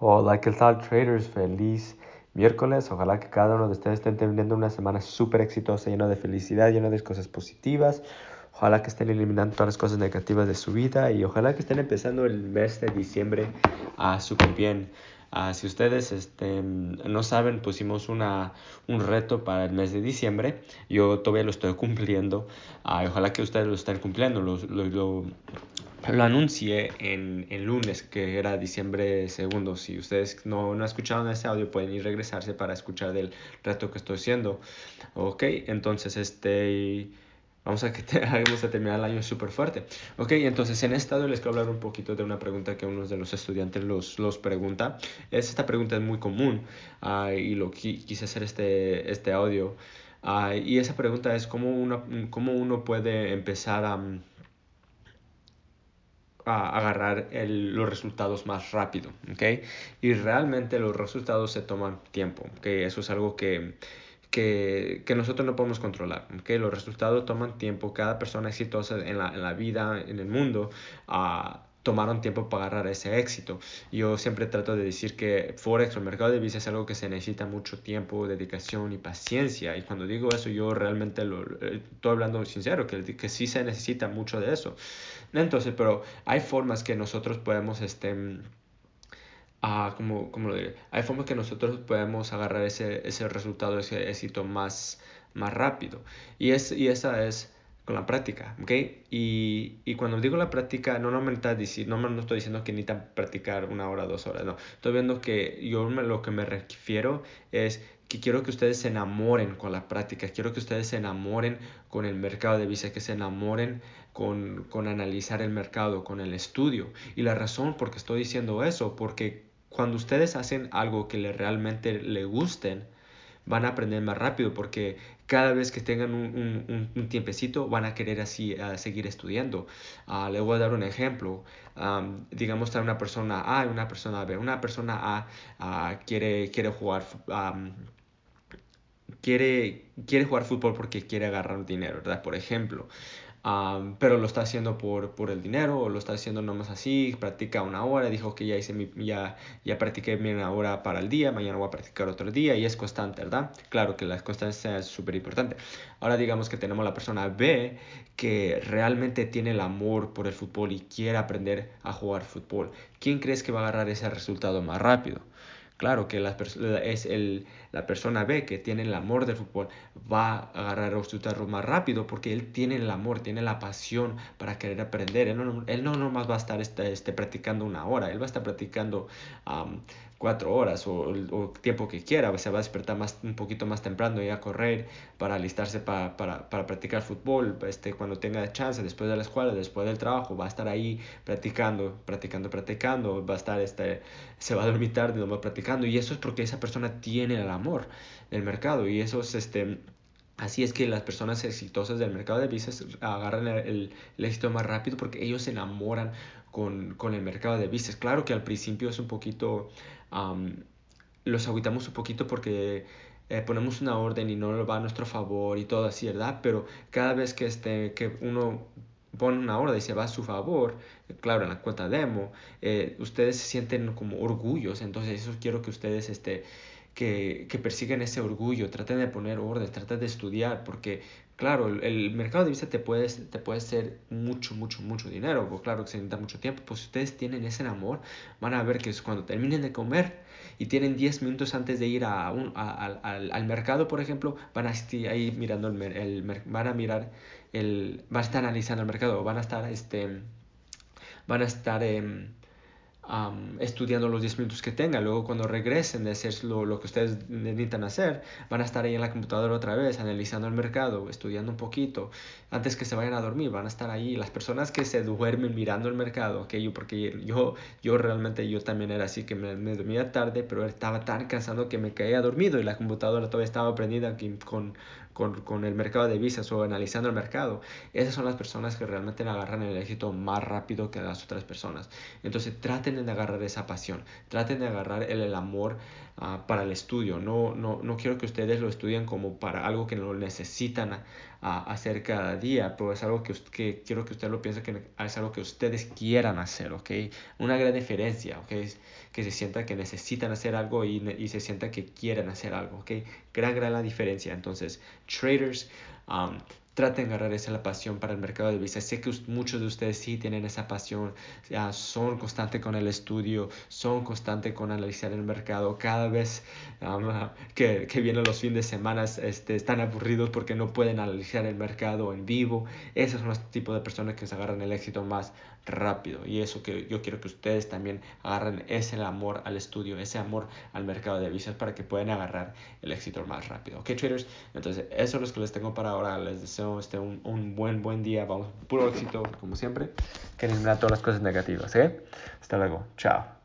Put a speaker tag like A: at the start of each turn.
A: Hola, ¿qué tal traders? Feliz miércoles. Ojalá que cada uno de ustedes esté teniendo una semana súper exitosa, llena de felicidad, llena de cosas positivas. Ojalá que estén eliminando todas las cosas negativas de su vida y ojalá que estén empezando el mes de diciembre a súper bien. Uh, si ustedes este, no saben, pusimos una, un reto para el mes de diciembre. Yo todavía lo estoy cumpliendo. Uh, ojalá que ustedes lo estén cumpliendo. Lo, lo, lo, lo anuncié en, en, lunes, que era diciembre segundo. Si ustedes no, no escucharon ese audio, pueden ir regresarse para escuchar del reto que estoy haciendo. Ok, entonces este... Vamos a, que te, vamos a terminar el año súper fuerte. Ok, entonces en este les quiero hablar un poquito de una pregunta que uno de los estudiantes los, los pregunta. Es, esta pregunta es muy común uh, y lo quise hacer este, este audio. Uh, y esa pregunta es cómo, una, cómo uno puede empezar a... A agarrar el, los resultados más rápido, ¿ok? Y realmente los resultados se toman tiempo, ¿ok? Eso es algo que, que, que nosotros no podemos controlar, ¿ok? Los resultados toman tiempo, cada persona exitosa en la, en la vida, en el mundo, uh, tomaron tiempo para agarrar ese éxito. Yo siempre trato de decir que Forex o el mercado de divisas es algo que se necesita mucho tiempo, dedicación y paciencia. Y cuando digo eso, yo realmente lo, estoy hablando sincero, que, que sí se necesita mucho de eso. Entonces, pero hay formas que nosotros podemos, este, uh, como, como lo diré, hay formas que nosotros podemos agarrar ese, ese resultado, ese éxito más, más rápido. Y, es, y esa es con la práctica, ¿ok? Y, y cuando digo la práctica, no, no, me está diciendo, no, no estoy diciendo que necesitan practicar una hora, dos horas, no. Estoy viendo que yo lo que me refiero es que quiero que ustedes se enamoren con la práctica, quiero que ustedes se enamoren con el mercado de visa, que se enamoren con, con analizar el mercado, con el estudio. Y la razón por qué estoy diciendo eso, porque cuando ustedes hacen algo que le, realmente le gusten, van a aprender más rápido porque cada vez que tengan un, un, un tiempecito van a querer así uh, seguir estudiando. Uh, le voy a dar un ejemplo. Um, digamos, está una persona A y una persona B. Una persona A uh, quiere, quiere jugar... quiere, quiere jugar fútbol porque quiere agarrar dinero, ¿verdad? Por ejemplo. Pero lo está haciendo por, el dinero o lo está haciendo nomás así, practica una hora, dijo que ya hice mi, ya, practiqué una hora para el día, mañana voy a practicar otro día y es constante, ¿verdad? Claro que la constancia es súper importante. Ahora digamos que tenemos la persona B que realmente tiene el amor por el fútbol y quiere aprender a jugar fútbol. ¿Quién crees que va a agarrar ese resultado más rápido? Claro que la, es el, la persona B que tiene el amor del fútbol va a agarrar los resultados más rápido porque él tiene el amor, tiene la pasión para querer aprender. Él no, él no nomás va a estar este, este, practicando una hora, él va a estar practicando cuatro horas o el tiempo que quiera. Se va a despertar más, un poquito más temprano y a correr para alistarse para, para, para practicar fútbol. Este, cuando tenga chance, después de la escuela, después del trabajo, va a estar ahí practicando, practicando, practicando. Va a estar, este, se va a dormir tarde, no va practicando. Y eso es porque esa persona tiene el amor del mercado. Y eso es, este, Así es que las personas exitosas del mercado de visas agarran el, éxito más rápido porque ellos se enamoran con, con el mercado de visas. Claro que al principio es un poquito, um, los aguitamos un poquito porque eh, ponemos una orden y no va a nuestro favor y todo así, ¿verdad? Pero cada vez que, este, que uno pone una orden y se va a su favor, claro, en la cuenta demo, eh, ustedes se sienten como orgullos. Entonces eso quiero que ustedes... Este, que, que persigan ese orgullo, traten de poner orden, traten de estudiar, porque claro, el, mercado de visa te puede, te puede ser mucho, mucho, mucho dinero, o claro que se necesita mucho tiempo, pues si ustedes tienen ese amor, van a ver que es cuando terminen de comer y tienen 10 minutos antes de ir a un, al, mercado, por ejemplo, van a estar ahí mirando el, el, van a mirar el, van a estar analizando el mercado, van a estar, este, van a estar, eh, estudiando los 10 minutos que tengan. Luego cuando regresen de hacer lo, lo, que ustedes necesitan hacer, van a estar ahí en la computadora otra vez, analizando el mercado, estudiando un poquito. Antes que se vayan a dormir, van a estar ahí. Las personas que se duermen mirando el mercado, okay, yo, porque yo, yo realmente yo también era así, que me, me dormía tarde, pero estaba tan cansado que me caía dormido y la computadora todavía estaba prendida con con, con, el mercado de visas o analizando el mercado, esas son las personas que realmente agarran el éxito más rápido que las otras personas. Entonces traten de agarrar esa pasión, traten de agarrar el, el amor uh, para el estudio. No, no, no quiero que ustedes lo estudien como para algo que no necesitan a, hacer cada día, pero es algo que, que quiero que usted lo piense que es algo que ustedes quieran hacer, ¿ok? Una gran diferencia, ¿ok? que se sienta que necesitan hacer algo y, y se sienta que quieren hacer algo, ¿ok? Gran, gran la diferencia. Entonces, traders, um, traten de agarrar esa la pasión para el mercado de divisas. Sé que muchos de ustedes sí tienen esa pasión, son constantes con el estudio, son constantes con analizar el mercado. Cada vez que, vienen los fines de semana este, están aburridos porque no pueden analizar el mercado en vivo. Esos son los tipos de personas que se agarran el éxito más rápido. Y eso que yo quiero que ustedes también agarren ese amor al estudio, ese amor al mercado de divisas para que puedan agarrar el éxito más rápido. Ok, traders. Entonces, eso es lo que les tengo para ahora. Les deseo este, un, buen, buen día. Vamos, puro éxito, como siempre. Que eliminar todas las cosas negativas, ¿eh? Hasta luego. Chao.